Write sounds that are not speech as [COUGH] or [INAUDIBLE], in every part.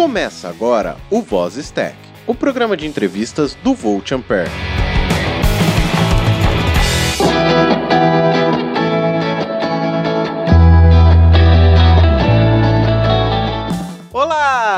Começa agora o Voz Stack, o programa de entrevistas do Volt Ampere.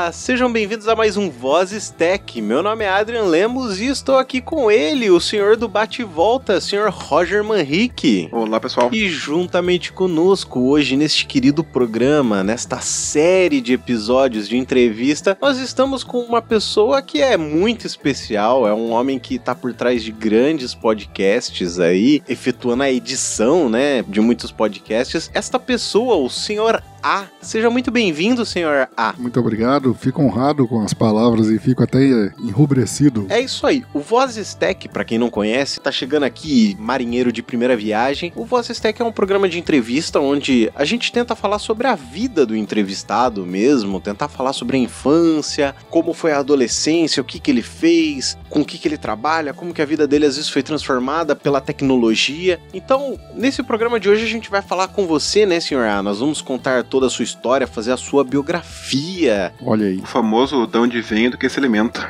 Olá, sejam bem-vindos a mais um Vozes Tech. Meu nome é Adrian Lemos e estou aqui com ele, o senhor do bate e volta, senhor Roger Manrique. Olá, pessoal. E juntamente conosco hoje neste querido programa, nesta série de episódios de entrevista, nós estamos com uma pessoa que é muito especial, é um homem que está por trás de grandes podcasts aí, efetuando a edição, né, de muitos podcasts. Esta pessoa, o senhor A. Seja muito bem-vindo, senhor A. Muito obrigado, fico honrado com as palavras e fico até enrubrecido. É isso aí. O Vozes Tech, para quem não conhece, tá chegando aqui marinheiro de primeira viagem. O Vozes Tech é um programa de entrevista onde a gente tenta falar sobre a vida do entrevistado mesmo, tentar falar sobre a infância, como foi a adolescência, o que que ele fez, com o que que ele trabalha, como que a vida dele às vezes foi transformada pela tecnologia. Então, nesse programa de hoje a gente vai falar com você, né, senhor A? Nós vamos contar toda a sua história, fazer a sua biografia. Olha aí. O famoso de onde vem do que se alimenta.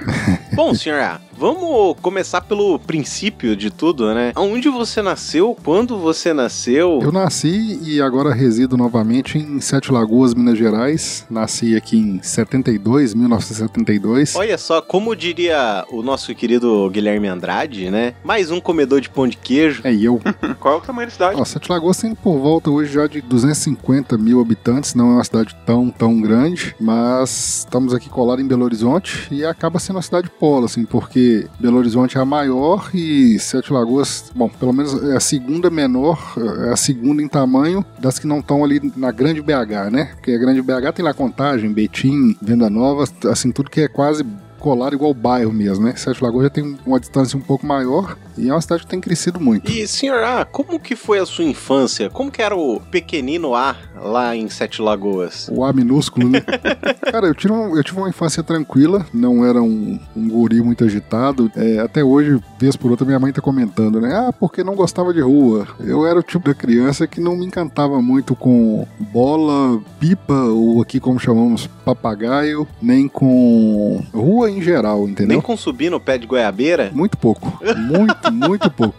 Bom, senhor A, vamos começar pelo princípio de tudo, né? Onde você nasceu? Quando você nasceu? Eu nasci e agora resido novamente em Sete Lagoas, Minas Gerais. Nasci aqui em 72, 1972. Olha só, como diria o nosso querido Guilherme Andrade, né? Mais um comedor de pão de queijo. É e eu. [LAUGHS] Qual é o tamanho da cidade? Ó, Sete Lagoas tem por volta hoje já de 250 mil habitantes, não é uma cidade tão, tão grande, mas estamos aqui colados em Belo Horizonte e acaba sendo uma cidade polo, assim, porque Belo Horizonte é a maior e Sete Lagoas, bom, pelo menos é a segunda menor, é a segunda em tamanho das que não estão ali na grande BH, né? Porque a grande BH tem lá Contagem, Betim, Venda Nova, assim, tudo que é quase colado igual bairro mesmo, né? Sete Lagoas já tem uma distância um pouco maior e é uma cidade que tem crescido muito. E, senhor A, como que foi a sua infância? Como que era o pequenino A lá em Sete Lagoas? O A minúsculo, né? [LAUGHS] Cara, eu tive, um- eu tive uma infância tranquila, não era um, um guri muito agitado. É, até hoje, vez por outra, minha mãe tá comentando, né? Ah, porque não gostava de rua. Eu era o tipo da criança que não me encantava muito com bola, pipa, ou aqui como chamamos, papagaio, nem com rua em geral, entendeu? Nem com subir no pé de goiabeira? Muito pouco. Muito, muito pouco.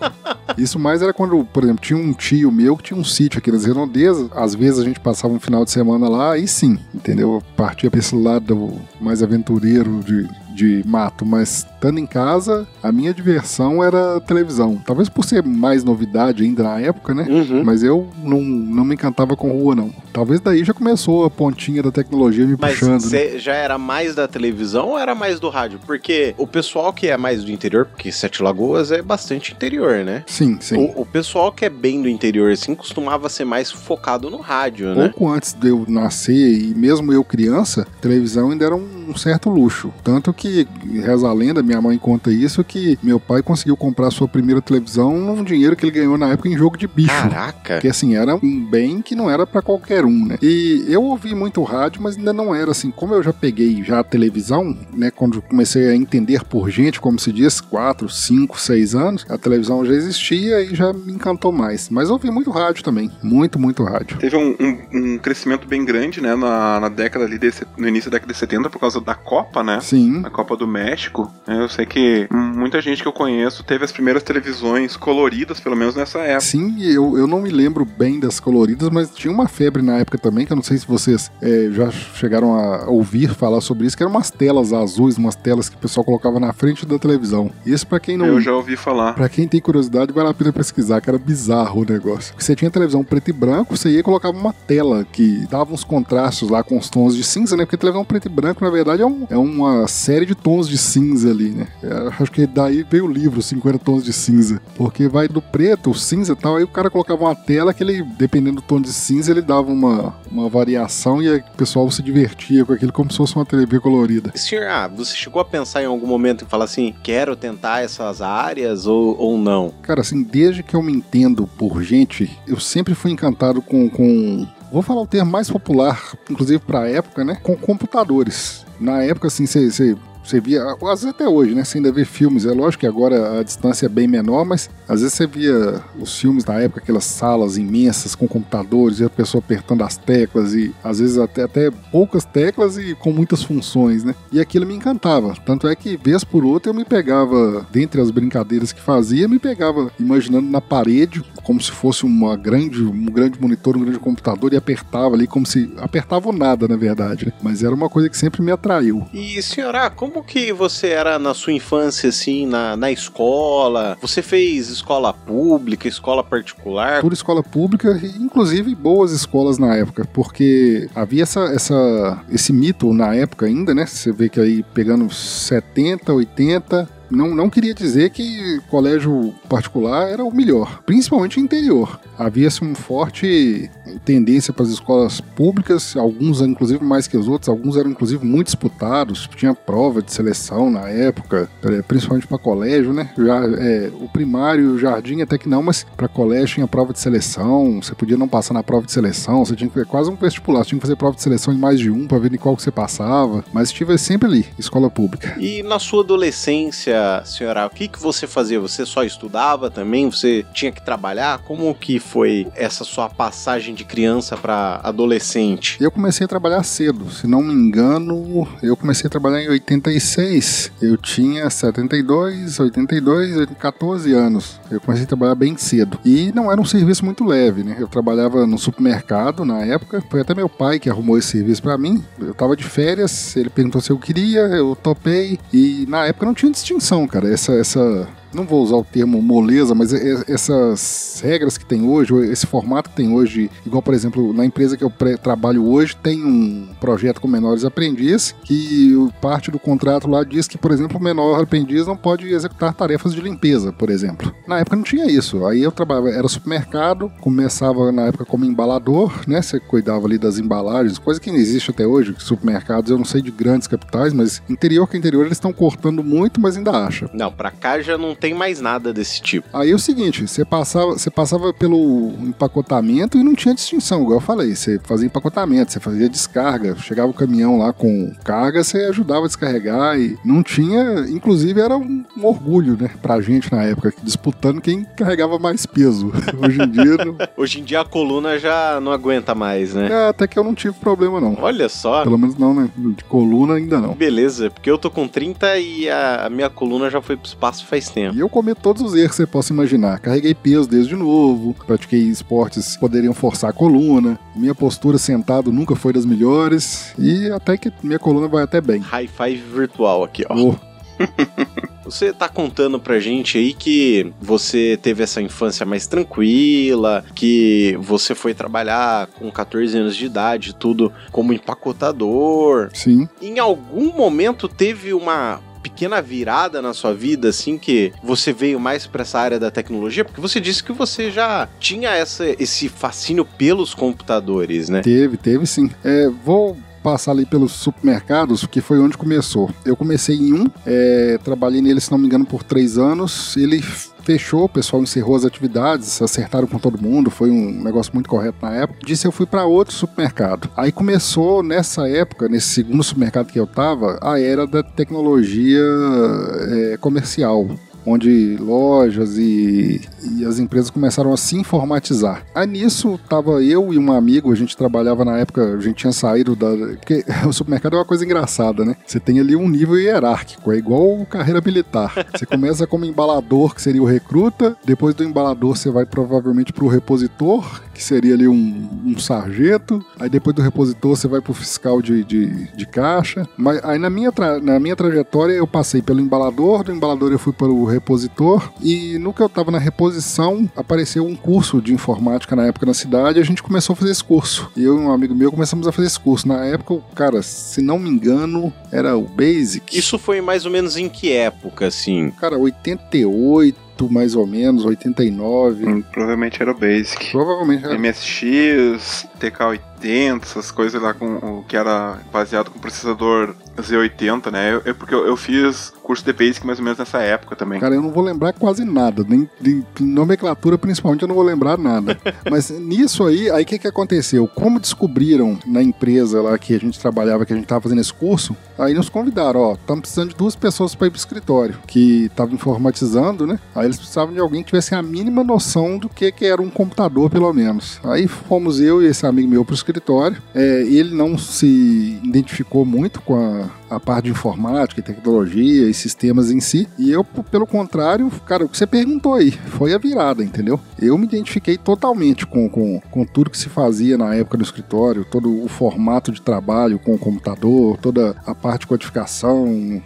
Isso mais era quando, por exemplo, tinha um tio meu que tinha um sítio aqui nas redondezas. Às vezes a gente passava um final de semana lá, aí sim, entendeu? Eu Partia pra esse lado mais aventureiro de, de mato. Mas estando em casa, a minha diversão era televisão. Talvez por ser mais novidade ainda na época, né? Uhum. Mas eu não, não me encantava com rua, não. Talvez daí já começou a pontinha da tecnologia me Mas puxando. né? você já era mais da televisão ou era mais do rádio? Porque o pessoal que é mais do interior, porque Sete Lagoas é bastante interior, né? Sim, sim. O, o pessoal que é bem do interior, assim, costumava ser mais focado no rádio, né? Pouco antes de eu nascer e mesmo eu criança, televisão ainda era um, um certo luxo. Tanto que, reza a lenda, minha mãe conta isso, que meu pai conseguiu comprar sua primeira televisão num dinheiro que ele ganhou na época em jogo de bicho. Caraca! Porque assim, era um bem que não era pra qualquer um, né? E eu ouvi muito rádio, mas ainda não era assim. Como eu já peguei já a televisão, né? Quando comecei a entender por gente, como se diz, 4, 5, 6 anos, a televisão já existia e já me encantou mais. Mas eu ouvi muito rádio também. Muito, muito rádio. Teve um, um- um crescimento bem grande, né, na, na década ali, de, se- no início da década de 70, por causa da Copa, né? Sim. Na Copa do México. Eu sei que muita gente que eu conheço teve as primeiras televisões coloridas, pelo menos nessa época. Sim, eu, eu não me lembro bem das coloridas, mas tinha uma febre na época também, que eu não sei se vocês é, já chegaram a ouvir falar sobre isso, que eram umas telas azuis, umas telas que o pessoal colocava na frente da televisão. Isso pra quem não. Eu já ouvi falar. Pra quem tem curiosidade, vale a pena pesquisar, que era bizarro o negócio. Porque você tinha televisão preto e branco, você ia e colocava uma tela que dava uns contrastes lá com os tons de cinza, né? Porque televisão preto e branco, na verdade, é, um- é uma série de tons de cinza ali, né? É, acho que daí veio o livro, 50 tons de cinza. Porque vai do preto, o cinza e tal, aí o cara colocava uma tela que ele, dependendo do tom de cinza, ele dava uma, uma variação e o pessoal se divertia com aquilo como se fosse uma TV colorida. Senhor, ah, você chegou a pensar em algum momento em falar assim, quero tentar essas áreas ou, ou não? Cara, assim, desde que eu me entendo por gente, eu sempre fui encantado com. com vou falar o termo mais popular, inclusive pra época, né? Com computadores. Na época, assim, você. Você via, às vezes até hoje, né? Você ainda vê filmes. É lógico que agora a distância é bem menor, mas às vezes você via os filmes da época, aquelas salas imensas com computadores e a pessoa apertando as teclas e às vezes até, até poucas teclas e com muitas funções, né? E aquilo me encantava. Tanto é que, vez por outra, eu me pegava, dentre as brincadeiras que fazia, me pegava imaginando na parede, como se fosse uma grande, um grande monitor, um grande computador, e apertava ali como se. apertava nada, na verdade, né? Mas era uma coisa que sempre me atraiu. E, senhora, como que você era na sua infância, assim, na, na escola? Você fez escola pública, escola particular? Por escola pública, inclusive boas escolas na época, porque havia essa, essa, esse mito na época ainda, né? Você vê que aí pegando 70, 80, não, não queria dizer que colégio particular era o melhor, principalmente interior. Havia-se um forte tendência para as escolas públicas, alguns inclusive mais que os outros, alguns eram inclusive muito disputados, tinha prova de seleção na época, principalmente para colégio, né? Já, é, o primário e o jardim até que não, mas para colégio tinha prova de seleção, você podia não passar na prova de seleção, você tinha que fazer quase um vestibular, você tinha que fazer prova de seleção em mais de um para ver em qual que você passava, mas estive sempre ali, escola pública. E na sua adolescência, senhora, o que, que você fazia? Você só estudava também? Você tinha que trabalhar? Como que foi essa sua passagem de criança para adolescente? Eu comecei a trabalhar cedo, se não me engano, eu comecei a trabalhar em 86. Eu tinha 72, 82, 14 anos. Eu comecei a trabalhar bem cedo. E não era um serviço muito leve, né? Eu trabalhava no supermercado na época. Foi até meu pai que arrumou esse serviço para mim. Eu tava de férias, ele perguntou se eu queria, eu topei. E na época não tinha distinção, cara. Essa, essa não vou usar o termo moleza, mas essas regras que tem hoje, esse formato que tem hoje, igual por exemplo, na empresa que eu trabalho hoje, tem um projeto com menores aprendizes que parte do contrato lá diz que, por exemplo, o menor aprendiz não pode executar tarefas de limpeza, por exemplo. Na época não tinha isso. Aí eu trabalhava, era supermercado, começava na época como embalador, né? Você cuidava ali das embalagens, coisa que não existe até hoje, supermercados, eu não sei de grandes capitais, mas interior que interior eles estão cortando muito, mas ainda acha. Não, pra cá já não tem mais nada desse tipo. Aí é o seguinte, você passava, você passava pelo empacotamento e não tinha distinção, igual eu falei. Você fazia empacotamento, você fazia descarga, chegava o caminhão lá com carga, você ajudava a descarregar e não tinha, inclusive era um, um orgulho, né, pra gente na época, disputando quem carregava mais peso. [LAUGHS] Hoje em dia. Não... Hoje em dia a coluna já não aguenta mais, né? É, até que eu não tive problema não. Olha só. Pelo menos não, né? De coluna ainda não. Beleza, porque eu tô com 30 e a, a minha coluna já foi pro espaço faz tempo. E eu cometo todos os erros que você possa imaginar. Carreguei peso desde novo, pratiquei esportes que poderiam forçar a coluna, minha postura sentado nunca foi das melhores e até que minha coluna vai até bem. High five virtual aqui, ó. Oh. [LAUGHS] Você tá contando pra gente aí que você teve essa infância mais tranquila, que você foi trabalhar com 14 anos de idade, tudo como empacotador. Sim. Em algum momento teve uma pequena virada na sua vida, assim, que você veio mais para essa área da tecnologia? Porque você disse que você já tinha essa, esse fascínio pelos computadores, né? Teve, teve sim. É, vou passar ali pelos supermercados, que foi onde começou. Eu comecei em um, é, trabalhei nele, se não me engano, por três anos. Ele fechou, o pessoal encerrou as atividades, acertaram com todo mundo, foi um negócio muito correto na época. Disse eu fui para outro supermercado. Aí começou nessa época, nesse segundo supermercado que eu tava, a era da tecnologia é, comercial onde lojas e, e, as empresas começaram a se informatizar. Aí nisso tava eu e um amigo, a gente trabalhava na época, a gente tinha saído da. Porque [LAUGHS] o supermercado é uma coisa engraçada, né? Você tem ali um nível hierárquico, é igual carreira militar. Você começa como embalador, que seria o recruta, depois do embalador você vai provavelmente pro repositor, que seria ali um, um sargento, aí depois do repositor você vai pro fiscal de, de, de caixa. Mas aí na minha, na minha trajetória eu passei pelo embalador, do embalador eu fui para o repositor e no que eu tava na reposição apareceu um curso de informática na época na cidade e a gente começou a fazer esse curso. E eu e um amigo meu começamos a fazer esse curso. Na época, cara, se não me engano, era o Basic. Isso foi mais ou menos em que época, assim? Cara, 88, mais ou menos, 89. Hum, provavelmente era o Basic. Provavelmente era. MSX, TK-80. Z80, essas coisas lá com o que era baseado com processador Z80, né? É porque eu, eu, fiz curso de Basic mais ou menos nessa época também. Cara, eu não vou lembrar quase nada, nem de nomenclatura principalmente eu não vou lembrar nada. [LAUGHS] Mas nisso aí, aí o que que aconteceu? Como descobriram na empresa lá que a gente trabalhava, que a gente tava fazendo esse curso, aí nos convidaram, ó, estamos precisando de duas pessoas para ir pro escritório, que estavam informatizando, né? Aí eles precisavam de alguém que tivesse a mínima noção do que que era um computador, pelo menos. Aí fomos eu e esse amigo meu pro escritório. É, ele não se identificou muito com a a parte de informática e tecnologia e sistemas em si. E eu, pelo contrário, cara, o que você perguntou aí foi a virada, entendeu? Eu me identifiquei totalmente com, com, com tudo que se fazia na época no escritório, todo o formato de trabalho com o computador, toda a parte de codificação,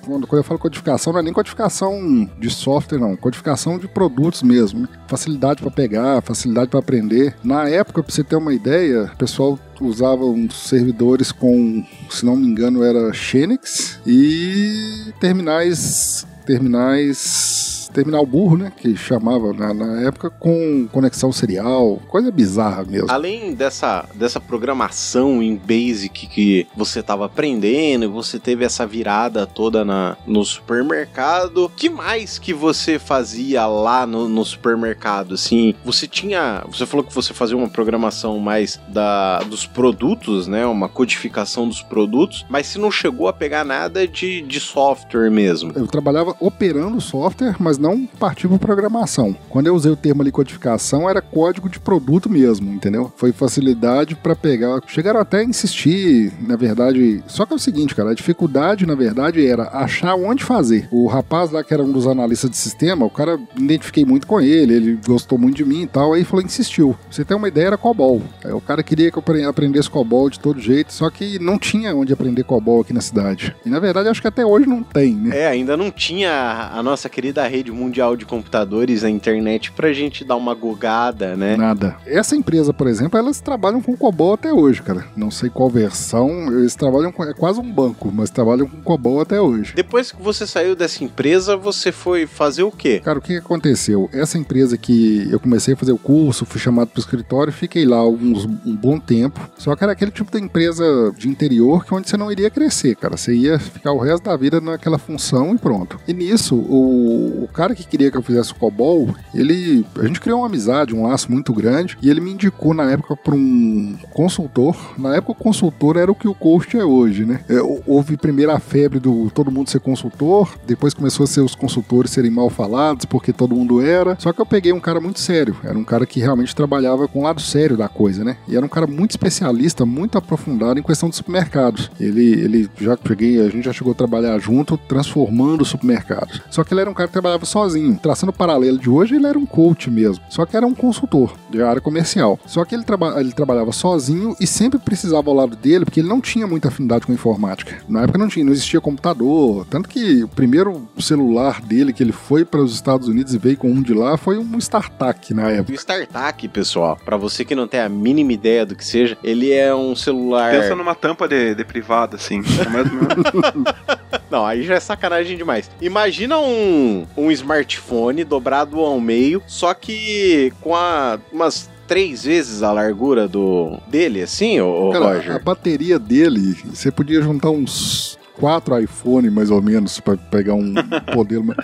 Quando, eu falo codificação, não é nem codificação de software, não. Codificação de produtos mesmo. Facilidade para pegar, facilidade para aprender. Na época, para você ter uma ideia, o pessoal usava uns servidores com, se não me engano, era Xenix e terminais terminais terminal burro, né? Que chamava na, na, época com conexão serial, coisa bizarra mesmo. Além dessa, dessa programação em Basic que você estava aprendendo, você teve essa virada toda na, no supermercado. Que mais que você fazia lá no, no supermercado? Assim, você tinha. Você falou que você fazia uma programação mais da, dos produtos, né? Uma codificação dos produtos, mas se não chegou a pegar nada de, de software mesmo. Eu trabalhava operando software, mas não partiu para programação. Quando eu usei o termo ali codificação, era código de produto mesmo, entendeu? Foi facilidade para pegar. Chegaram até a insistir, na verdade. Só que é o seguinte, cara, a dificuldade, na verdade, era achar onde fazer. O rapaz lá, que era um dos analistas de sistema, o cara identifiquei muito com ele, ele gostou muito de mim e tal, aí falou, insistiu. você tem uma ideia, era COBOL. Aí o cara queria que eu aprendesse COBOL de todo jeito, só que não tinha onde aprender COBOL aqui na cidade. E na verdade, acho que até hoje não tem, né? É, ainda não tinha a nossa querida rede mundial de computadores, a internet, pra gente dar uma gugada, né? Nada. Essa empresa, por exemplo, elas trabalham com COBOL até hoje, cara. Não sei qual versão, eles trabalham com. É quase um banco, mas trabalham com COBOL até hoje. Depois que você saiu dessa empresa, você foi fazer o quê? Cara, o que aconteceu? Essa empresa que eu comecei a fazer o curso, fui chamado pro escritório, fiquei lá alguns, um bom tempo. Só que era aquele tipo de empresa de interior que onde você não iria crescer, cara. Você ia ficar o resto da vida naquela função e pronto. E nisso, o, o cara cara que queria que eu fizesse o COBOL, ele. A gente criou uma amizade, um laço muito grande, e ele me indicou na época para um consultor. Na época, o consultor era o que o coach é hoje, né? É, houve primeiro a febre do todo mundo ser consultor, depois começou a ser os consultores serem mal falados, porque todo mundo era. Só que eu peguei um cara muito sério, era um cara que realmente trabalhava com o lado sério da coisa, né? E era um cara muito especialista, muito aprofundado em questão de supermercados. Ele, ele já peguei, a gente já chegou a trabalhar junto, transformando supermercados. Só que ele era um cara que trabalhava sozinho. Traçando o paralelo de hoje, ele era um coach mesmo. Só que era um consultor de área comercial. Só que ele, traba ele trabalhava sozinho e sempre precisava ao lado dele, porque ele não tinha muita afinidade com informática. Na época não tinha, não existia computador. Tanto que o primeiro celular dele que ele foi para os Estados Unidos e veio com um de lá foi um StarTAC na época. O StarTAC, pessoal, para você que não tem a mínima ideia do que seja, ele é um celular. Pensa numa tampa de, de privada, assim. [LAUGHS] não, aí já é sacanagem demais. Imagina um, um smartphone dobrado ao meio, só que com a, umas três vezes a largura do dele, assim, ô, Cara, Roger? A bateria dele, você podia juntar uns quatro iPhone mais ou menos para pegar um [LAUGHS] modelo.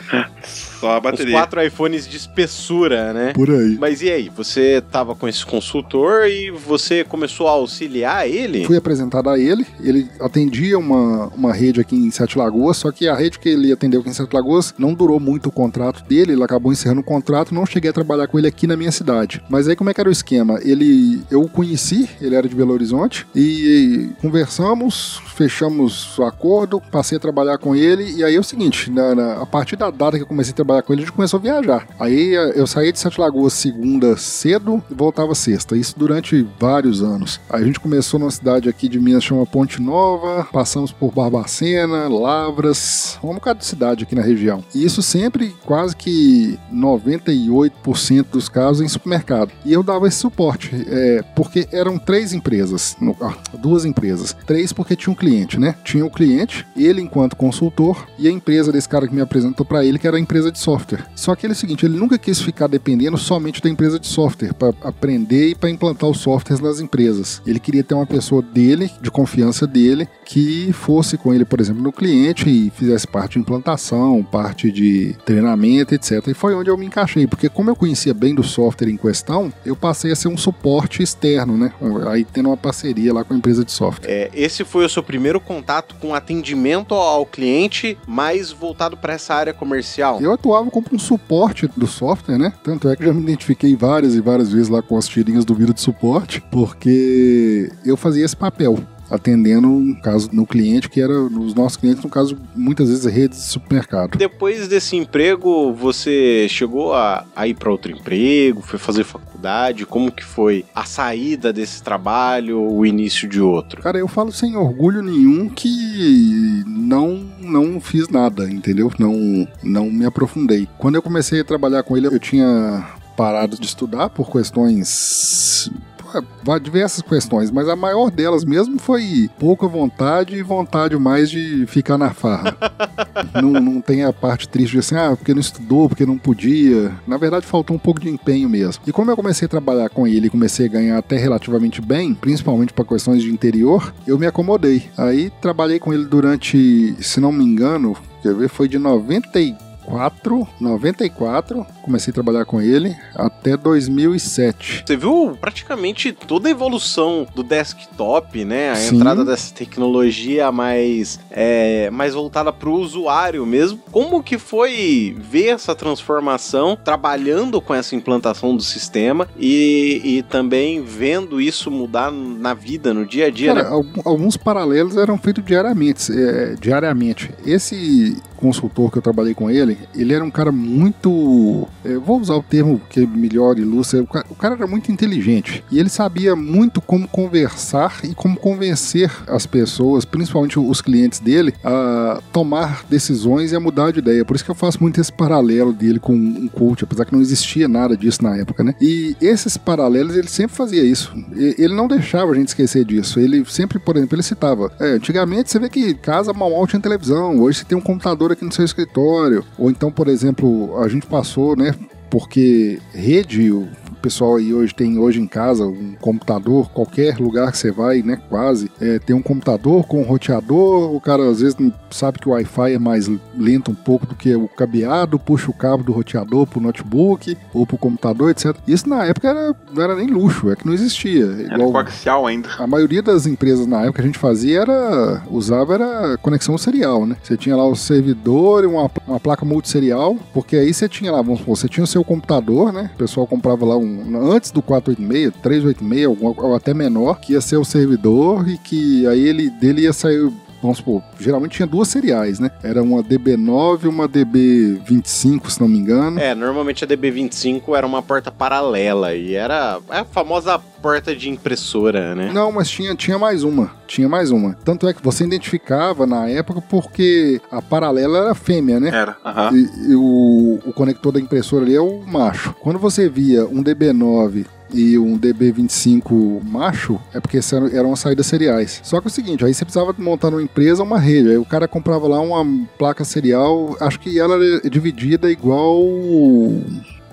Só a bateria. Os quatro iPhones de espessura, né? Por aí. Mas e aí? Você tava com esse consultor e você começou a auxiliar ele? Fui apresentado a ele. Ele atendia uma, uma rede aqui em Sete Lagoas, só que a rede que ele atendeu aqui em Sete Lagoas não durou muito o contrato dele. Ele acabou encerrando o contrato. Não cheguei a trabalhar com ele aqui na minha cidade. Mas aí como é que era o esquema? Ele, eu o conheci, ele era de Belo Horizonte e conversamos, fechamos o acordo, passei a trabalhar com ele. E aí é o seguinte, na, na, a partir da data que eu comecei a trabalhar com ele, a gente começou a viajar. Aí eh, eu saí de Sete Lagoas segunda cedo e voltava sexta. Isso durante vários anos. Aí a gente começou numa cidade aqui de Minas chama Ponte Nova, passamos por Barbacena, Lavras, um bocado de cidade aqui na região. E isso sempre, quase que 98% dos casos em supermercado. E eu dava esse suporte, é, porque eram três empresas, no, ah, duas empresas. Três porque tinha um cliente, né? Tinha o cliente cliente, ele enquanto consultor e a empresa desse cara que me apresentou para ele, que era a empresa de software. Só que ele é o seguinte, ele nunca quis ficar dependendo somente da empresa de software para aprender e para implantar os softwares nas empresas. Ele queria ter uma pessoa dele, de confiança dele, que fosse com ele, por exemplo, no cliente e fizesse parte de implantação, parte de treinamento, etc. E foi onde eu me encaixei, porque como eu conhecia bem do software em questão, eu passei a ser um suporte externo, né? Aí tendo uma parceria lá com a empresa de software. É, esse foi o seu primeiro contato com atendimento ao cliente, mais voltado para essa área comercial? Eu atuava como um suporte do software, né? Tanto é que já me identifiquei várias e várias vezes lá com as tirinhas do vídeo de suporte, porque eu fazia esse papel atendendo, no caso, no cliente, que era nos nossos clientes, no caso, muitas vezes redes de supermercado. Depois desse emprego, você chegou a, a ir para outro emprego, foi fazer faculdade? Como que foi a saída desse trabalho, o início de outro? Cara, eu falo sem orgulho nenhum que não não fiz nada, entendeu? Não não me aprofundei. Quando eu comecei a trabalhar com ele, eu tinha parado de estudar por questões diversas questões, mas a maior delas mesmo foi pouca vontade e vontade mais de ficar na farra. [LAUGHS] não, não tem a parte triste de assim, ah, porque não estudou, porque não podia. Na verdade, faltou um pouco de empenho mesmo. E como eu comecei a trabalhar com ele e comecei a ganhar até relativamente bem, principalmente para questões de interior, eu me acomodei. Aí trabalhei com ele durante, se não me engano, quer ver, foi de 94 94, 94, comecei a trabalhar com ele até 2007. Você viu praticamente toda a evolução do desktop, né? A Sim. entrada dessa tecnologia mais, é, mais voltada para o usuário mesmo. Como que foi ver essa transformação trabalhando com essa implantação do sistema e, e também vendo isso mudar na vida, no dia a dia, Cara, né? Alguns paralelos eram feitos diariamente. É, diariamente. Esse consultor que eu trabalhei com ele, ele era um cara muito. Eu vou usar o termo que melhor ilustra. O cara era muito inteligente. E ele sabia muito como conversar e como convencer as pessoas, principalmente os clientes dele, a tomar decisões e a mudar de ideia. Por isso que eu faço muito esse paralelo dele com um coach, apesar que não existia nada disso na época, né? E esses paralelos, ele sempre fazia isso. Ele não deixava a gente esquecer disso. Ele sempre, por exemplo, ele citava: é, antigamente você vê que casa mal mal tinha televisão, hoje você tem um computador aqui no seu escritório. Ou então, por exemplo, a gente passou, né? Porque rede, pessoal aí hoje tem hoje em casa um computador, qualquer lugar que você vai, né, quase, é, tem um computador com um roteador, o cara às vezes não sabe que o Wi-Fi é mais lento um pouco do que o cabeado, puxa o cabo do roteador pro notebook ou pro computador, etc. Isso na época era, não era nem luxo, é que não existia. Era coaxial ainda. A maioria das empresas na época que a gente fazia era, usava era conexão serial, né? Você tinha lá o servidor e uma, uma placa multisserial, porque aí você tinha lá, vamos supor, você tinha o seu computador, né? O pessoal comprava lá um antes do 486, 386, ou até menor, que ia ser o servidor e que aí ele dele ia sair vamos supor, geralmente tinha duas seriais, né? Era uma DB9 e uma DB25, se não me engano. É, normalmente a DB25 era uma porta paralela e era a famosa porta de impressora, né? Não, mas tinha, tinha mais uma. Tinha mais uma. Tanto é que você identificava na época porque a paralela era fêmea, né? Era. Uhum. E, e o, o conector da impressora ali é o macho. Quando você via um DB9 e um DB25 macho, é porque eram as saídas seriais. Só que é o seguinte, aí você precisava montar numa empresa uma rede. Aí o cara comprava lá uma placa serial, acho que ela era dividida igual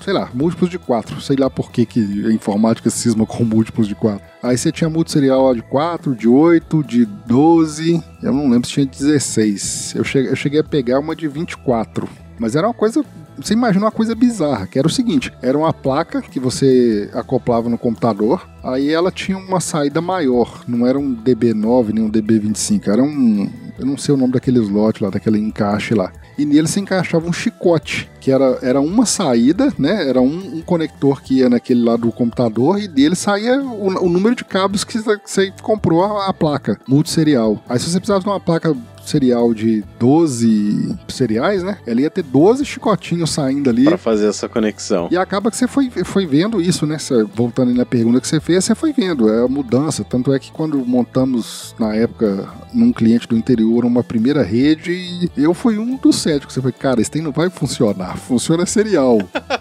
sei lá, múltiplos de 4. Sei lá por que, que a informática cisma com múltiplos de 4. Aí você tinha multiserial de 4, de 8, de 12. Eu não lembro se tinha 16. Eu cheguei, eu cheguei a pegar uma de 24. Mas era uma coisa você imagina uma coisa bizarra, que era o seguinte: era uma placa que você acoplava no computador, aí ela tinha uma saída maior, não era um DB9 nem um DB25, era um. Eu não sei o nome daquele slot lá, daquele encaixe lá. E nele se encaixava um chicote, que era, era uma saída, né? Era um, um conector que ia naquele lado do computador e dele saía o, o número de cabos que você comprou a, a placa multisserial. Aí se você precisava de uma placa serial de 12 cereais, né? Ela ia ter 12 chicotinhos saindo ali. Pra fazer essa conexão. E acaba que você foi, foi vendo isso, né? Cê, voltando na pergunta que você fez, você foi vendo. É a mudança. Tanto é que quando montamos, na época, num cliente do interior, uma primeira rede, eu fui um dos céticos. Você foi, cara, esse tem não vai funcionar. Funciona serial.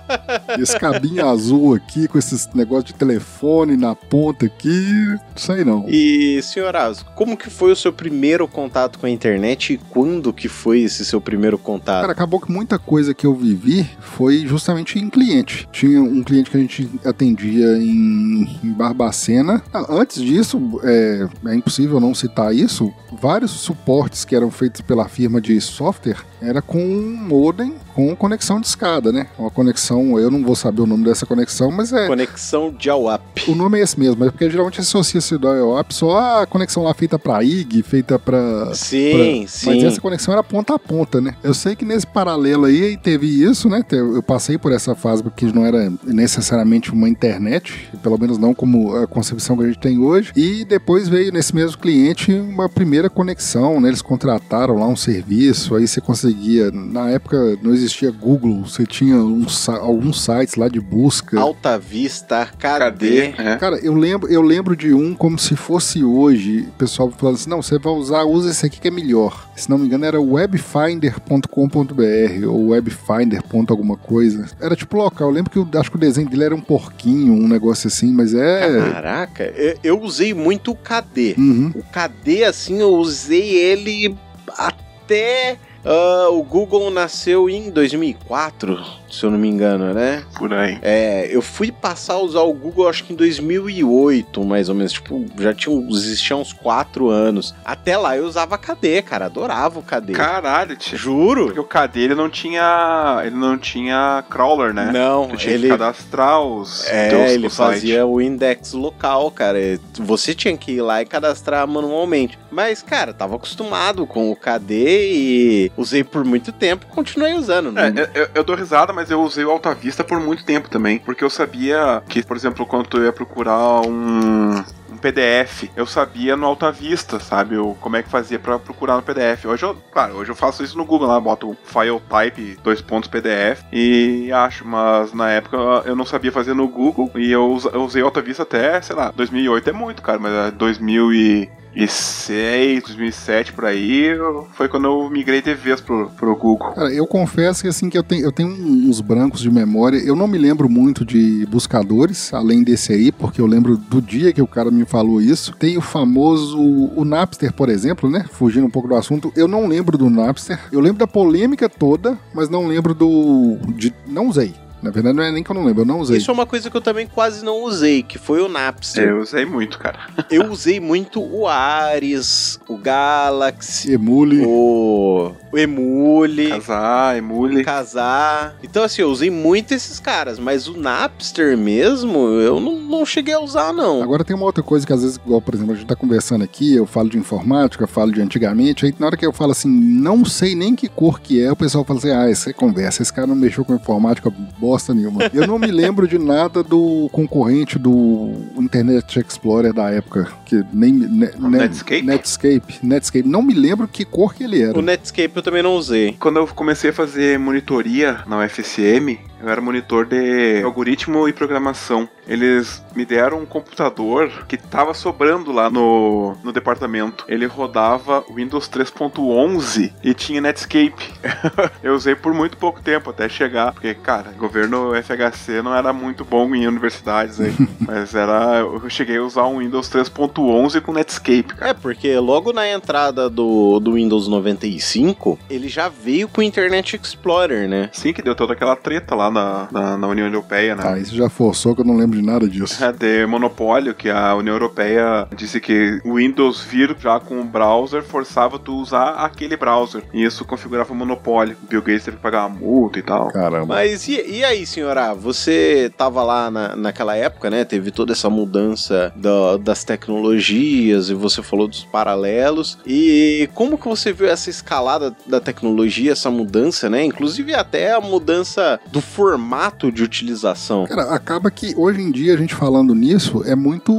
[LAUGHS] esse cabinho azul aqui, com esses negócios de telefone na ponta aqui, não sei não. E, senhoras, como que foi o seu primeiro contato com a internet? Internet e quando que foi esse seu primeiro contato? Cara, acabou que muita coisa que eu vivi foi justamente em cliente. Tinha um cliente que a gente atendia em, em Barbacena. Ah, Antes disso, é, é impossível não citar isso, vários suportes que eram feitos pela firma de software era com um modem com conexão de escada, né? Uma conexão, eu não vou saber o nome dessa conexão, mas é. Conexão de AWAP. O nome é esse mesmo, é porque geralmente associa-se do IOAP só a conexão lá feita pra IG, feita pra. Sim, pra- sim. Mas essa conexão era ponta a ponta, né? Eu sei que nesse paralelo aí teve isso, né? Eu passei por essa fase porque não era necessariamente uma internet, pelo menos não como a concepção que a gente tem hoje. E depois veio nesse mesmo cliente uma primeira conexão, né? Eles contrataram lá um serviço, aí você conseguia. Na época não existia Google, você tinha um alguns sites lá de busca. Alta Vista, Cadê? KD. É. Cara, eu lembro, eu lembro de um como se fosse hoje, o pessoal falando assim, não, você vai usar, usa esse aqui que é melhor. Se não me engano era webfinder.com.br ou webfinder. alguma coisa. Era tipo local, eu lembro que eu acho que o desenho dele era um porquinho, um negócio assim, mas é... Caraca, eu, eu usei muito o KD. Uhum. O KD, assim, eu usei ele até. Ah, o Google nasceu em 2004, se eu não me engano, né? Por aí. É, eu fui passar a usar o Google acho que em 2008, mais ou menos. Tipo, já tinha, existia uns 4 anos. Até lá eu usava KD, cara. Adorava o KD. Caralho, tio. Juro? Porque o KD ele não tinha. Ele não tinha crawler, né? Não, Tu tinha ele. que cadastrar os. É, teus- ele site. fazia o index local, cara. Você tinha que ir lá e cadastrar manualmente. Mas, cara, tava acostumado com o KD e usei por muito tempo, continuei usando. É, Não- eu, eu- dou risada, mas eu usei o Alta Vista por muito tempo também. Porque eu sabia que, por exemplo, quando tu ia procurar um, um PDF, eu sabia no Alta Vista, sabe? Eu, como é que fazia pra procurar no PDF. Hoje eu, claro, hoje eu faço isso no Google lá, boto file type, dois pontos PDF e acho, mas na época eu não sabia fazer no Google e eu, eu usei Alta Vista até, sei lá, 2008 é muito, cara, mas é 2000 e 2006, 2007 por aí, foi quando eu migrei de vez pro, pro Google. Cara, eu confesso que assim que eu tenho, eu tenho uns brancos de memória. Eu não me lembro muito de buscadores, além desse aí, porque eu lembro do dia que o cara me falou isso. Tem o famoso o Napster, por exemplo, né? Fugindo um pouco do assunto, eu não lembro do Napster. Eu lembro da polêmica toda, mas não lembro do de não usei. Na verdade, não é nem que eu não lembro, eu não usei. Isso é uma coisa que eu também quase não usei, que foi o Napster. Eu usei muito, cara. [LAUGHS] Eu usei muito o Ares, o Galaxy, Emule. o, o Emule, Casar, emule. Casar. Então, assim, eu usei muito esses caras, mas o Napster mesmo, eu não, não cheguei a usar, não. Agora tem uma outra coisa que às vezes, igual, por exemplo, a gente tá conversando aqui, eu falo de informática, falo de antigamente, aí na hora que eu falo assim, não sei nem que cor que é, o pessoal fala assim, ah, essa é conversa, esse cara não mexeu com informática bosta nenhuma. Eu não me lembro de nada do concorrente do Internet Explorer da época, que nem... Ne, ne- Netscape? Netscape, Netscape. Não me lembro que cor que ele era. O Netscape eu também não usei. Quando eu comecei a fazer monitoria na UFSM, eu era monitor de algoritmo e programação. Eles me deram um computador que tava sobrando lá no, no departamento. Ele rodava Windows 3.11 e tinha Netscape. [LAUGHS] eu usei por muito pouco tempo até chegar, porque, cara, governo FHC não era muito bom em universidades aí. [LAUGHS] mas era. Eu cheguei a usar um Windows 3.11 com Netscape, cara. É, porque logo na entrada do, do Windows 95, ele já veio com o Internet Explorer, né? Sim, que deu toda aquela treta lá na, na, na União Europeia, né? Ah, isso já forçou que eu não lembro de nada disso. É de monopólio que a União Europeia disse que o Windows vir já com o browser forçava tu usar aquele browser. E isso configurava um monopólio. Bill Gates teve que pagar uma multa e tal. Caramba. Mas e, e aí, senhora? Você tava lá na, naquela época, né? Teve toda essa mudança da- das tecnologias e você falou dos paralelos. E como que você viu essa escalada da tecnologia, essa mudança, né? Inclusive até a mudança do formato de utilização. Cara, acaba que hoje em dia a gente falando nisso é muito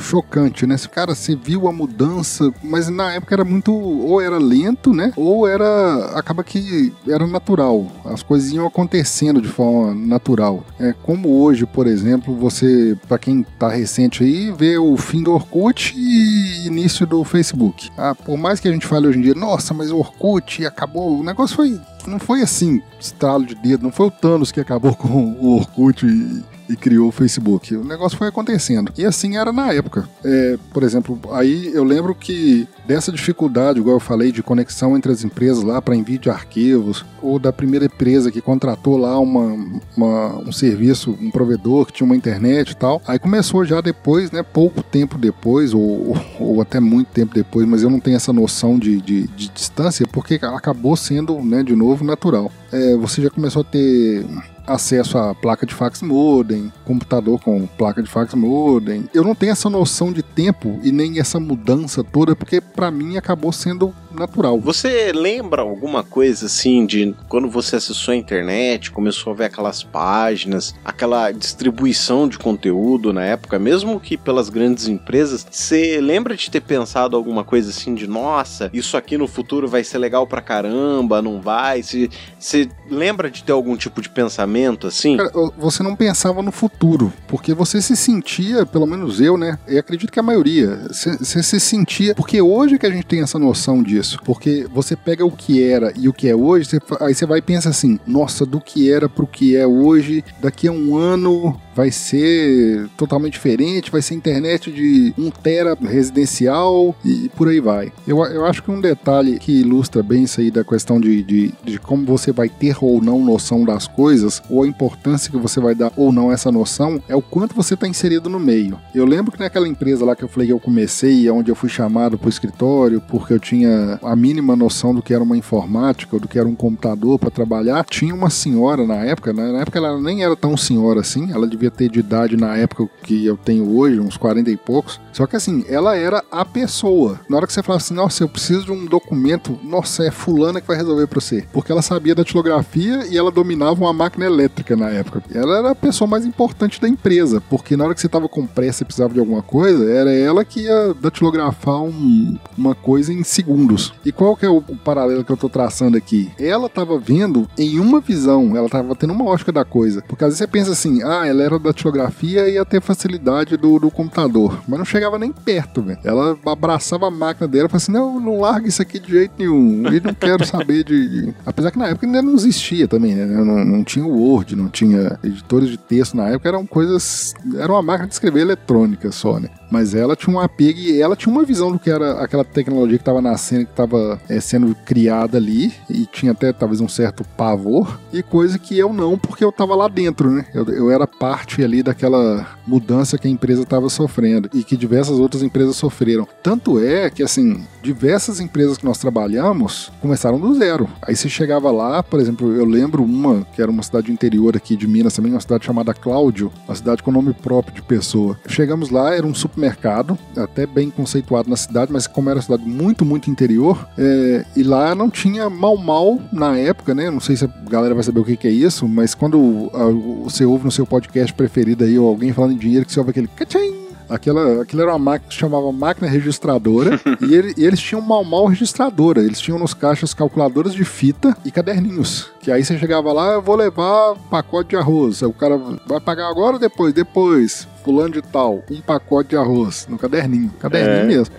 chocante, né? Esse Cara, você viu a mudança, mas na época era muito. Ou era lento, né? Ou era. Acaba que era natural. As coisas iam acontecendo de forma natural. É como hoje, por exemplo, você, pra quem tá recente aí, vê o fim do Orkut e início do Facebook. Ah, por mais que a gente fale hoje em dia, nossa, mas o Orkut acabou. O negócio foi. Não foi assim, estralo de dedo, não foi o Thanos que acabou [LAUGHS] com o Orkut e, e criou o Facebook. O negócio foi acontecendo. E assim era na época. É, por exemplo, aí eu lembro que dessa dificuldade, igual eu falei, de conexão entre as empresas lá para envio de arquivos, ou da primeira empresa que contratou lá uma, uma, um serviço, um provedor que tinha uma internet e tal. Aí começou já depois, né? Pouco tempo depois, ou, [LAUGHS] ou até muito tempo depois, mas eu não tenho essa noção de, de, de distância, porque acabou sendo, né, de novo, natural. É, você já começou a ter acesso a placa de fax modem, computador com placa de fax modem. Eu não tenho essa noção de tempo e nem essa mudança toda, porque para mim acabou sendo natural. Você lembra alguma coisa assim de quando você acessou a internet, começou a ver aquelas páginas, aquela distribuição de conteúdo na época, mesmo que pelas grandes empresas, você lembra de ter pensado alguma coisa assim de nossa, isso aqui no futuro vai ser legal pra caramba, não vai? Você lembra de ter algum tipo de pensamento assim? Cara, você não pensava no futuro, porque você se sentia, pelo menos eu, né? E acredito que a maioria, você se sentia, porque hoje que a gente tem essa noção disso isso. Porque você pega o que era e o que é hoje, você, aí você vai e pensa assim: nossa, do que era pro que é hoje, daqui a um ano vai ser totalmente diferente, vai ser internet de 1 tera residencial e por aí vai. Eu, eu acho que um detalhe que ilustra bem isso aí da questão de, de, de como você vai ter ou não noção das coisas, ou a importância que você vai dar ou não essa noção, é o quanto você está inserido no meio. Eu lembro que naquela empresa lá que eu falei que eu comecei, onde eu fui chamado para o escritório, porque eu tinha a mínima noção do que era uma informática, ou do que era um computador para trabalhar, tinha uma senhora na época, né? na época ela nem era tão senhora assim, ela devia devia ter de idade na época que eu tenho hoje, uns 40 e poucos. Só que assim, ela era a pessoa. Na hora que você falava assim, nossa, eu preciso de um documento, nossa, é fulana que vai resolver pra você. Porque ela sabia da tilografia e ela dominava uma máquina elétrica na época. Ela era a pessoa mais importante da empresa, porque na hora que você tava com pressa e precisava de alguma coisa, era ela que ia datilografar um, uma coisa em segundos. E qual que é o, o paralelo que eu tô traçando aqui? Ela tava vendo em uma visão, ela tava tendo uma ótica da coisa. Porque às vezes você pensa assim, ah, ela era da datilografia ia ter facilidade do, do computador. Mas não chegava nem perto, velho. Ela abraçava a máquina dela e falava assim: não, não larga isso aqui de jeito nenhum. E não quero saber de, Apesar que na época ainda não existia também, né? Não, não tinha o Word, não tinha editores de texto na época, eram coisas. Era uma máquina de escrever eletrônica só, né? Mas ela tinha um apego e ela tinha uma visão do que era aquela tecnologia que estava nascendo, que estava é, sendo criada ali, e tinha até talvez um certo pavor, e coisa que eu não, porque eu estava lá dentro, né? Eu, eu era parte ali daquela mudança que a empresa estava sofrendo e que diversas outras empresas sofreram. Tanto é que, assim, diversas empresas que nós trabalhamos começaram do zero. Aí você chegava lá, por exemplo, eu lembro uma que era uma cidade interior aqui de Minas também, uma cidade chamada Cláudio, uma cidade com nome próprio de pessoa. Chegamos lá, era um supermercado, até bem conceituado na cidade, mas como era uma cidade muito, muito interior, é, e lá não tinha mal mal na época, né? Não sei se a galera vai saber o que, que é isso, mas quando a, você ouve no seu podcast preferido aí, ou alguém falando em dinheiro, que você ouve aquele cachim, Aquela, aquilo era uma máquina que se chamava máquina registradora [LAUGHS] e, ele, e, eles tinham mal mal registradora. Eles tinham nos caixas calculadoras de fita e caderninhos. Que aí você chegava lá, eu vou levar pacote de arroz. O cara vai pagar agora ou depois? Depois fulano de tal, um pacote de arroz no caderninho, caderninho é, mesmo.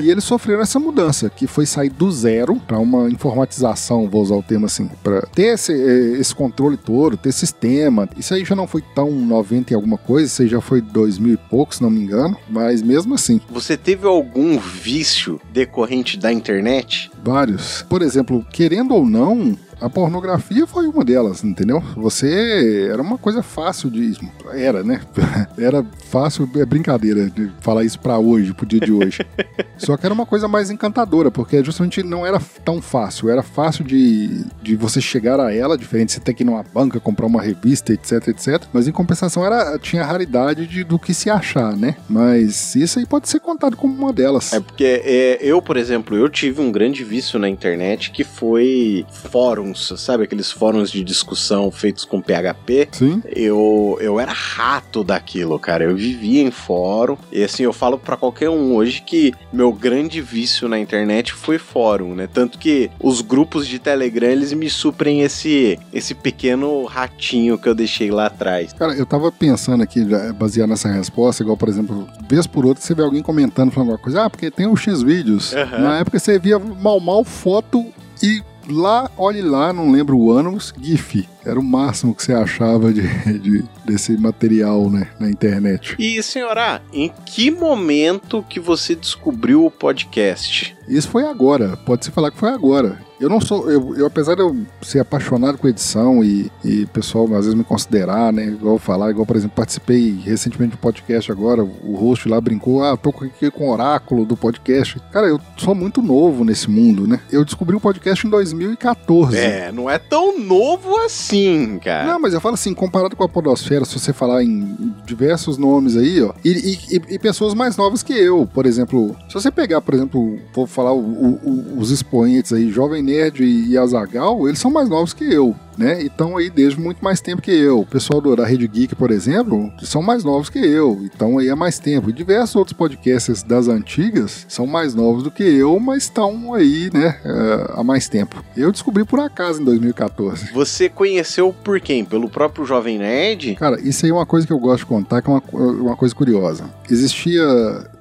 E eles sofreram essa mudança, que foi sair do zero para uma informatização, vou usar o termo assim, para ter esse, eh, esse controle todo, ter sistema. Isso aí já não foi tão 90 e alguma coisa, isso aí já foi 2000 e pouco, se não me engano, mas mesmo assim. Você teve algum vício decorrente da internet? Vários. Por exemplo, querendo ou não, a pornografia foi uma delas, entendeu? Você era uma coisa fácil de. Era, né? [LAUGHS] Era fácil, é brincadeira de falar isso para hoje, pro dia de hoje. [LAUGHS] Só que era uma coisa mais encantadora, porque justamente não era tão fácil. Era fácil de, de você chegar a ela, diferente de você ter que ir numa banca, comprar uma revista, etc, etc. Mas em compensação era, tinha raridade de, do que se achar, né? Mas isso aí pode ser contado como uma delas. É porque é, eu, por exemplo, eu tive um grande vício na internet que foi fórum fóruns, sabe? Aqueles fóruns de discussão feitos com PHP. Sim. Eu, eu era rato daquilo, cara. Eu vivia em fórum. E assim, eu falo para qualquer um hoje que meu grande vício na internet foi fórum, né? Tanto que os grupos de Telegram, eles me suprem esse, esse pequeno ratinho que eu deixei lá atrás. Cara, eu tava pensando aqui, baseado nessa resposta, igual, por exemplo, vez por outra você vê alguém comentando, falando alguma coisa, ah, porque tem o X vídeos. Uhum. Na época você via mal mal foto e lá, olhe lá, não lembro o ano, GIF. Era o máximo que você achava de, de, desse material né, na internet. E, senhora, em que momento que você descobriu o podcast? Isso foi agora, pode-se falar que foi agora. Eu não sou, eu, eu, apesar de eu ser apaixonado com edição e, e pessoal às vezes me considerar, né, igual falar, igual por exemplo, participei recentemente do podcast agora, o host lá brincou, ah, tô aqui com o oráculo do podcast. Cara, eu sou muito novo nesse mundo, né? Eu descobri o podcast em 2014. É, não é tão novo assim, cara. Não, mas eu falo assim, comparado com a podosfera, se você falar em diversos nomes aí, ó, e, e, e pessoas mais novas que eu, por exemplo, se você pegar, por exemplo, vou falar o, o, os expoentes aí, Jovem Nerd e Azagal, eles são mais novos que eu né? E estão aí desde muito mais tempo que eu. O pessoal do, da Rede Geek, por exemplo, são mais novos que eu, então aí há mais tempo. E diversos outros podcasts das antigas são mais novos do que eu, mas estão aí, né, uh, há mais tempo. Eu descobri por acaso em 2014. Você conheceu por quem? Pelo próprio Jovem Nerd? Cara, isso aí é uma coisa que eu gosto de contar, que é uma, uma coisa curiosa. Existia.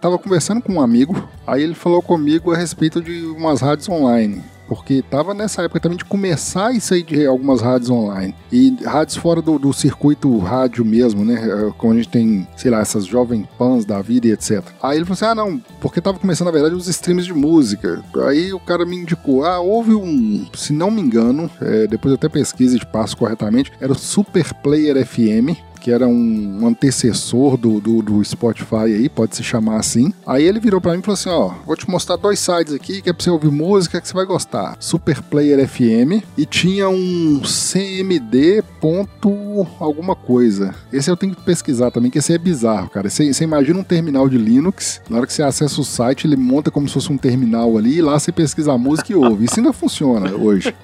Tava conversando com um amigo, aí ele falou comigo a respeito de umas rádios online porque tava nessa época também de começar isso aí de algumas rádios online. E rádios fora do, do circuito rádio mesmo, né? É, como a gente tem, sei lá, essas jovem pans da vida e etc. Aí ele falou assim: ah, não, porque tava começando, na verdade, os streams de música. Aí o cara me indicou: ah, houve um, se não me engano, é, depois eu até pesquiso e passo corretamente, era o Super Player FM que era um antecessor do, do, do, Spotify aí, pode se chamar assim. Aí ele virou para mim e falou assim: ó, vou te mostrar dois sites aqui que é pra você ouvir música que você vai gostar. Super Player FM e tinha um CMD ponto alguma coisa. Esse eu tenho que pesquisar também, que esse é bizarro, cara. Você, você imagina um terminal de Linux, na hora que você acessa o site, ele monta como se fosse um terminal ali, e lá você pesquisa a música e ouve. Isso ainda funciona hoje.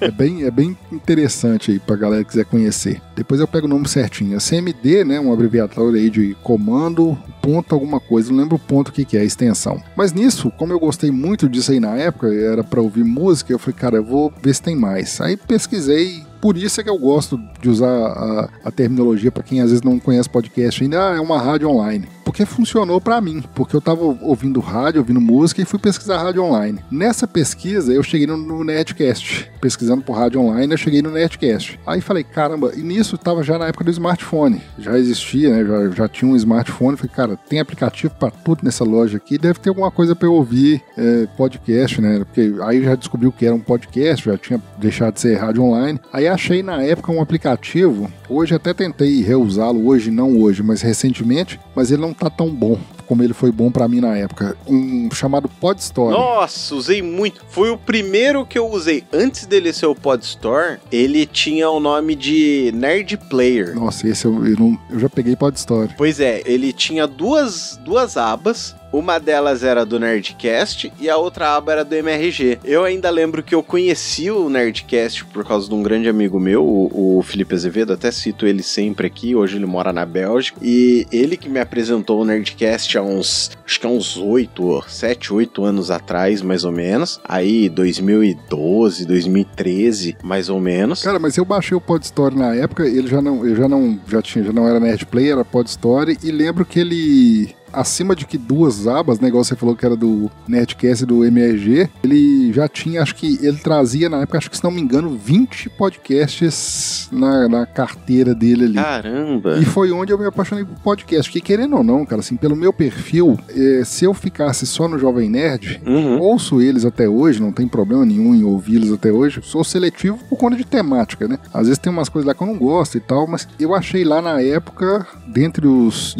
É bem, é bem interessante aí pra galera que quiser conhecer. Depois eu pego o nome certo certinho. CMD, né, um abreviatório aí de comando, ponto alguma coisa, não lembro o ponto que, que é a extensão. Mas nisso, como eu gostei muito disso aí na época, era para ouvir música, eu falei, cara, eu vou ver se tem mais. Aí pesquisei, por isso é que eu gosto de usar a, a terminologia para quem às vezes não conhece podcast ainda, ah, é uma rádio online porque funcionou para mim, porque eu tava ouvindo rádio, ouvindo música e fui pesquisar rádio online. Nessa pesquisa, eu cheguei no, no Netcast. Pesquisando por rádio online, eu cheguei no Netcast. Aí falei, caramba, e nisso tava já na época do smartphone. Já existia, né? Já, já tinha um smartphone. Falei, cara, tem aplicativo para tudo nessa loja aqui, deve ter alguma coisa para eu ouvir é, podcast, né? Porque aí já descobriu que era um podcast, já tinha deixado de ser rádio online. Aí achei na época um aplicativo, hoje até tentei reusá-lo, hoje não hoje, mas recentemente, mas ele não tá tão bom como ele foi bom para mim na época. Um chamado Pod Store. Nossa, usei muito. Foi o primeiro que eu usei. Antes dele ser o Pod Store, ele tinha o nome de Nerd Player. Nossa, esse eu, eu, não, eu já peguei Pod Store. Pois é, ele tinha duas, duas abas uma delas era do Nerdcast e a outra aba era do MRG. Eu ainda lembro que eu conheci o Nerdcast por causa de um grande amigo meu, o, o Felipe Azevedo, até cito ele sempre aqui, hoje ele mora na Bélgica, e ele que me apresentou o Nerdcast há uns, acho que há uns 8, 7, 8 anos atrás, mais ou menos. Aí 2012, 2013, mais ou menos. Cara, mas eu baixei o Podstory na época, ele já não, eu já não, já tinha, já não era Nerd Player, era Podstory e lembro que ele acima de que duas abas, né, igual você falou que era do Nerdcast e do MRG, ele já tinha, acho que ele trazia na época, acho que se não me engano, 20 podcasts na, na carteira dele ali. Caramba! E foi onde eu me apaixonei por podcast, que querendo ou não, cara, assim, pelo meu perfil, é, se eu ficasse só no Jovem Nerd, uhum. ouço eles até hoje, não tem problema nenhum em ouvi-los até hoje, sou seletivo por conta de temática, né? Às vezes tem umas coisas lá que eu não gosto e tal, mas eu achei lá na época, dentre os,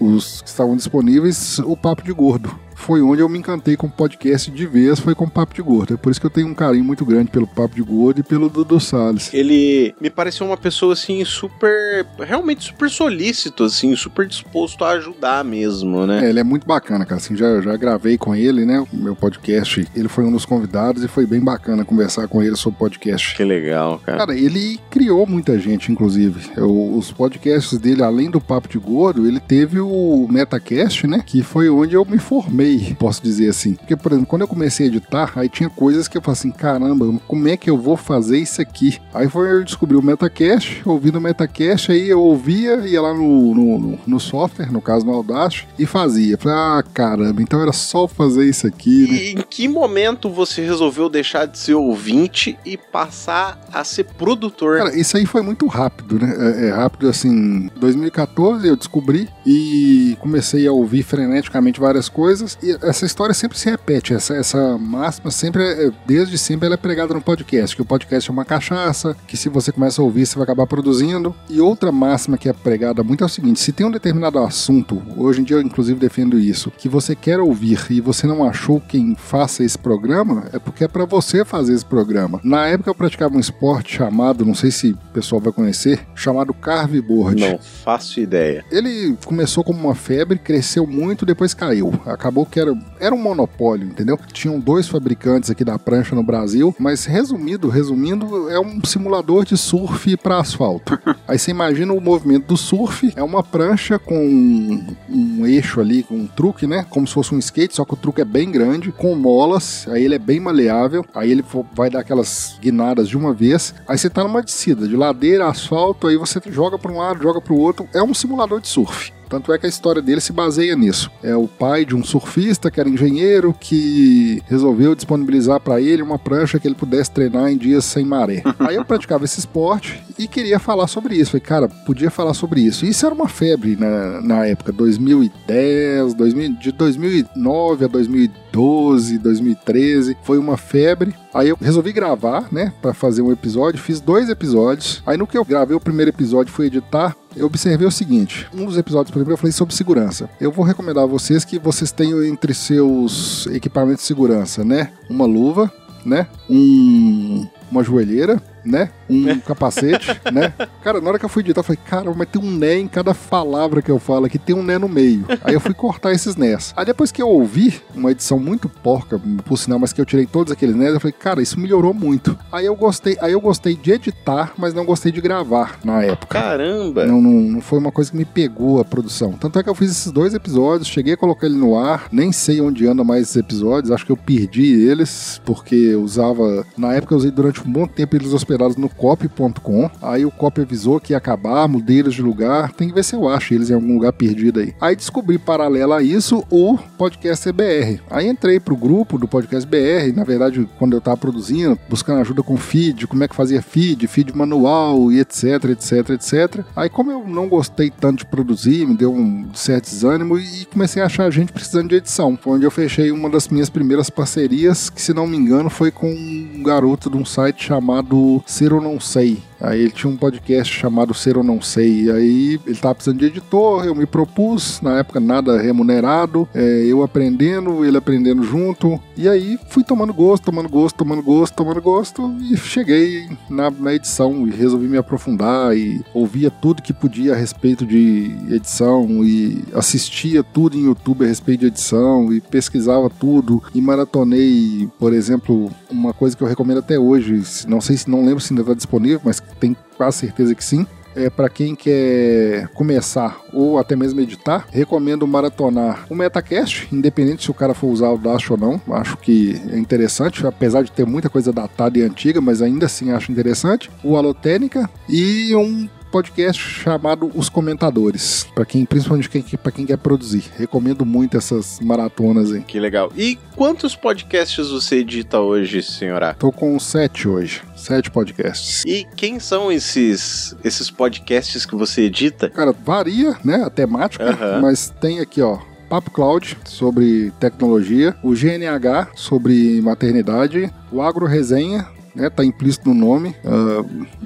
os que estavam estavam disponíveis o Papo de Gordo foi onde eu me encantei com o podcast de vez, foi com o Papo de Gordo. É por isso que eu tenho um carinho muito grande pelo Papo de Gordo e pelo Dudu Salles. Ele me pareceu uma pessoa, assim, super... realmente super solícito, assim, super disposto a ajudar mesmo, né? É, ele é muito bacana, cara. Assim, já, já gravei com ele, né, o meu podcast. Ele foi um dos convidados e foi bem bacana conversar com ele sobre podcast. Que legal, cara. Cara, ele criou muita gente, inclusive. Eu, os podcasts dele, além do Papo de Gordo, ele teve o Metacast, né, que foi onde eu me formei posso dizer assim. Porque, por exemplo, quando eu comecei a editar, aí tinha coisas que eu falei assim, caramba, como é que eu vou fazer isso aqui? Aí foi eu descobri o Metacast, ouvindo o Metacast, aí eu ouvia, ia lá no, no, no software, no caso no Audacity, e fazia. Falei, ah, caramba, então era só fazer isso aqui, né? E em que momento você resolveu deixar de ser ouvinte e passar a ser produtor? Cara, isso aí foi muito rápido, né? É, é rápido assim. 2014 eu descobri e comecei a ouvir freneticamente várias coisas. Essa história sempre se repete. Essa, essa máxima sempre, é, desde sempre, ela é pregada no podcast. Que o podcast é uma cachaça, que se você começa a ouvir, você vai acabar produzindo. E outra máxima que é pregada muito é o seguinte: se tem um determinado assunto, hoje em dia eu inclusive defendo isso, que você quer ouvir e você não achou quem faça esse programa, é porque é para você fazer esse programa. Na época eu praticava um esporte chamado, não sei se o pessoal vai conhecer, chamado carveboard. Não faço ideia. Ele começou como uma febre, cresceu muito, depois caiu. Acabou que era, era um monopólio, entendeu? Tinham dois fabricantes aqui da prancha no Brasil, mas resumido, resumindo, é um simulador de surf para asfalto. [LAUGHS] Aí você imagina o movimento do surf, é uma prancha com um, um eixo ali, com um truque, né? Como se fosse um skate, só que o truque é bem grande, com molas, aí ele é bem maleável, aí ele vai dar aquelas guinadas de uma vez, aí você tá numa descida, de ladeira, asfalto, aí você joga para um lado, joga para o outro, é um simulador de surf. Tanto é que a história dele se baseia nisso. É o pai de um surfista que era engenheiro que resolveu disponibilizar para ele uma prancha que ele pudesse treinar em dias sem maré. [LAUGHS] Aí eu praticava esse esporte e queria falar sobre isso. Falei, cara, podia falar sobre isso. Isso era uma febre na, na época, 2010, 2000, de 2009 a 2012, 2013. Foi uma febre. Aí eu resolvi gravar, né, para fazer um episódio. Fiz dois episódios. Aí no que eu gravei o primeiro episódio, fui editar eu observei o seguinte: um dos episódios, por exemplo, eu falei sobre segurança. Eu vou recomendar a vocês que vocês tenham entre seus equipamentos de segurança, né? Uma luva, né? Um, uma joelheira, né? Um capacete, [LAUGHS] né? Cara, na hora que eu fui editar, eu falei, cara, mas tem um né em cada palavra que eu falo aqui, tem um né no meio. Aí eu fui cortar esses nés. Aí depois que eu ouvi uma edição muito porca, por sinal, mas que eu tirei todos aqueles nés, eu falei, cara, isso melhorou muito. Aí eu gostei, aí eu gostei de editar, mas não gostei de gravar na época. Caramba! Não, não, não foi uma coisa que me pegou a produção. Tanto é que eu fiz esses dois episódios, cheguei a colocar ele no ar, nem sei onde anda mais esses episódios, acho que eu perdi eles, porque eu usava. Na época eu usei durante um bom tempo eles hospedados no cop.com. Aí o cop avisou que ia acabar, mudei de lugar. Tem que ver se eu acho eles em algum lugar perdido aí. Aí descobri, paralelo a isso, o podcast BR. Aí entrei pro grupo do podcast BR. Na verdade, quando eu tava produzindo, buscando ajuda com feed, como é que fazia feed, feed manual e etc, etc, etc. Aí, como eu não gostei tanto de produzir, me deu um certo desânimo e comecei a achar gente precisando de edição. Foi onde eu fechei uma das minhas primeiras parcerias, que se não me engano foi com um garoto de um site chamado Ser ou Não Sei. Aí ele tinha um podcast chamado Ser ou Não Sei. Aí ele tava precisando de editor, eu me propus, na época nada remunerado, é, eu aprendendo, ele aprendendo junto. E aí fui tomando gosto, tomando gosto, tomando gosto, tomando gosto. E cheguei na, na edição e resolvi me aprofundar e ouvia tudo que podia a respeito de edição e assistia tudo em YouTube a respeito de edição e pesquisava tudo e maratonei, por exemplo, uma coisa que eu recomendo até hoje. Não sei se não lembro se ainda está disponível, mas tenho quase certeza que sim. É, para quem quer começar ou até mesmo editar, recomendo maratonar o Metacast, independente se o cara for usar o Dash ou não. Acho que é interessante, apesar de ter muita coisa datada e antiga, mas ainda assim acho interessante. O Alotênica e um podcast chamado Os Comentadores, para quem principalmente quem, para quem quer produzir. Recomendo muito essas maratonas aí. Que legal. E quantos podcasts você edita hoje, senhora? Tô com sete hoje, sete podcasts. E quem são esses esses podcasts que você edita? Cara, varia, né, a temática, mas tem aqui, ó, Papo Cloud sobre tecnologia, o GNH sobre maternidade, o Agro Resenha né, tá implícito no nome, ah,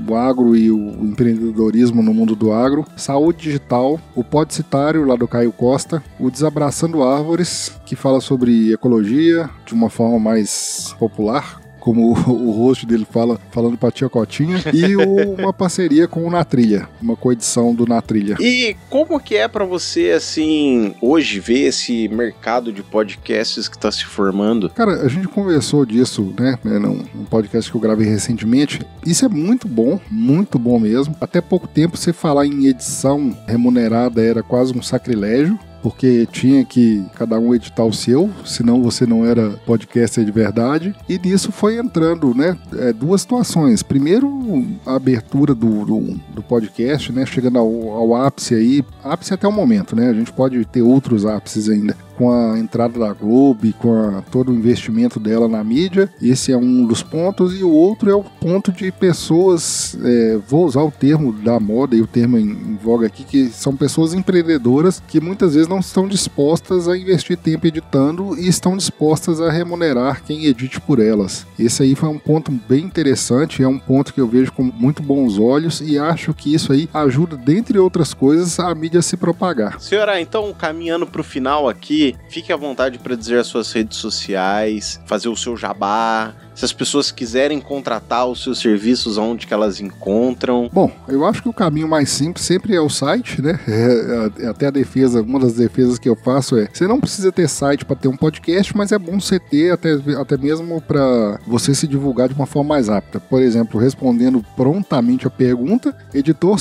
o agro e o empreendedorismo no mundo do agro, saúde digital, o podcitário lá do Caio Costa, o Desabraçando Árvores, que fala sobre ecologia de uma forma mais popular, como o host dele fala, falando pra tia Cotinha, e uma parceria com o Na Trilha, uma coedição do Na Trilha. E como que é pra você, assim, hoje ver esse mercado de podcasts que tá se formando? Cara, a gente conversou disso, né, né, num, num podcast que eu gravei recentemente. Isso é muito bom, muito bom mesmo. Até pouco tempo, você falar em edição remunerada era quase um sacrilégio. Porque tinha que cada um editar o seu, senão você não era podcaster de verdade. E nisso foi entrando, né, é, duas situações. Primeiro, a abertura do, do, do podcast, né, chegando ao, ao ápice aí, ápice até o momento, né, a gente pode ter outros ápices ainda com a entrada da Globo com a, todo o investimento dela na mídia. Esse é um dos pontos. E o outro é o ponto de pessoas, é, vou usar o termo da moda e o termo em, em, voga aqui, que são pessoas empreendedoras que muitas vezes não estão dispostas a investir tempo editando e estão dispostas a remunerar quem edite por elas. Esse aí foi um ponto bem interessante, é um ponto que eu vejo com muito bons olhos e acho que isso aí ajuda, dentre outras coisas, a mídia a se propagar. Senhora, então caminhando para o final aqui, fique à vontade para dizer as suas redes sociais, fazer o seu jabá, se as pessoas quiserem contratar os seus serviços, onde que elas encontram? Bom, eu acho que o caminho mais simples sempre é o site, né? [LAUGHS] É, é, até a defesa, uma das defesas que eu faço é: você não precisa ter site para ter um podcast, mas é bom você ter até, até mesmo para você se divulgar de uma forma mais rápida. Por exemplo, respondendo prontamente a pergunta, editor-a.com.br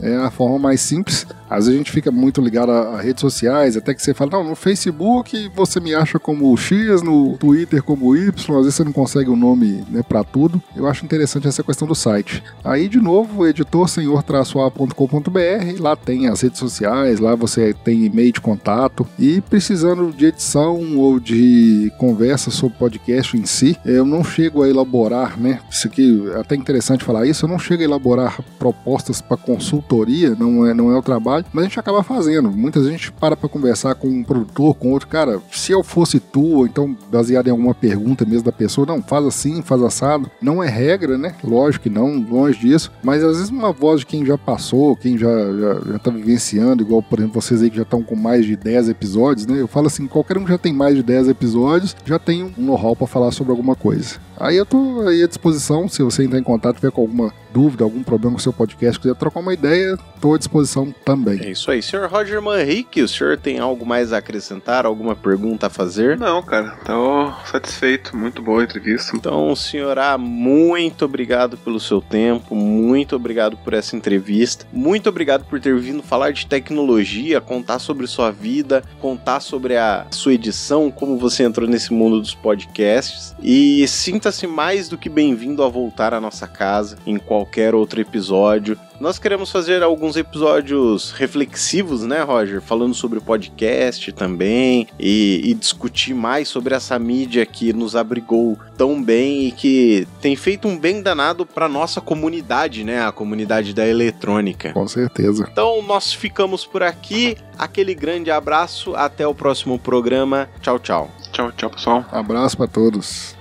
é a forma mais simples. Às vezes a gente fica muito ligado a, a redes sociais, até que você fala, não, no Facebook você me acha como X, no Twitter Twitter como Y, às vezes você não consegue o um nome né, para tudo. Eu acho interessante essa questão do site. Aí, de novo, editor senhor-a.com.br, lá tem as redes sociais, lá você tem e-mail de contato. E precisando de edição ou de conversa sobre podcast em si, eu não chego a elaborar, né? Isso aqui é até interessante falar isso, eu não chego a elaborar propostas para consultoria, não é, não é o trabalho, mas a gente acaba fazendo. Muitas vezes a gente para para conversar com um produtor, com outro, cara, se eu fosse tu, ou então baseado em alguma pergunta mesmo da pessoa, não, faz assim, faz assado. Não é regra, né? Lógico que não, longe disso. Mas às vezes uma voz de quem já passou, quem já, já, já tá vivenciando, igual, por exemplo, vocês aí que já estão com mais de 10 episódios, né? Eu falo assim, qualquer um que já tem mais de 10 episódios, já tem um know-how para falar sobre alguma coisa. Aí eu tô aí à disposição, se você entrar em contato, tiver com alguma dúvida, algum problema com o seu podcast, quiser trocar uma ideia, estou à disposição também. É isso aí. Senhor Roger Manrique, o senhor tem algo mais a acrescentar, alguma pergunta a fazer? Não, cara, tô satisfeito, muito boa a entrevista. Então, senhora, muito obrigado pelo seu tempo, muito obrigado por essa entrevista, muito obrigado por ter vindo falar de tecnologia, contar sobre sua vida, contar sobre a sua edição, como você entrou nesse mundo dos podcasts e sinta-se mais do que bem-vindo a voltar à nossa casa em qualquer qualquer outro episódio. Nós queremos fazer alguns episódios reflexivos, né, Roger? Falando sobre o podcast também e, e, discutir mais sobre essa mídia que nos abrigou tão bem e que tem feito um bem danado para nossa comunidade, né? A comunidade da eletrônica. Com certeza. Então nós ficamos por aqui. Aquele grande abraço. Até o próximo programa. Tchau, tchau. Tchau, tchau, pessoal. Abraço para todos.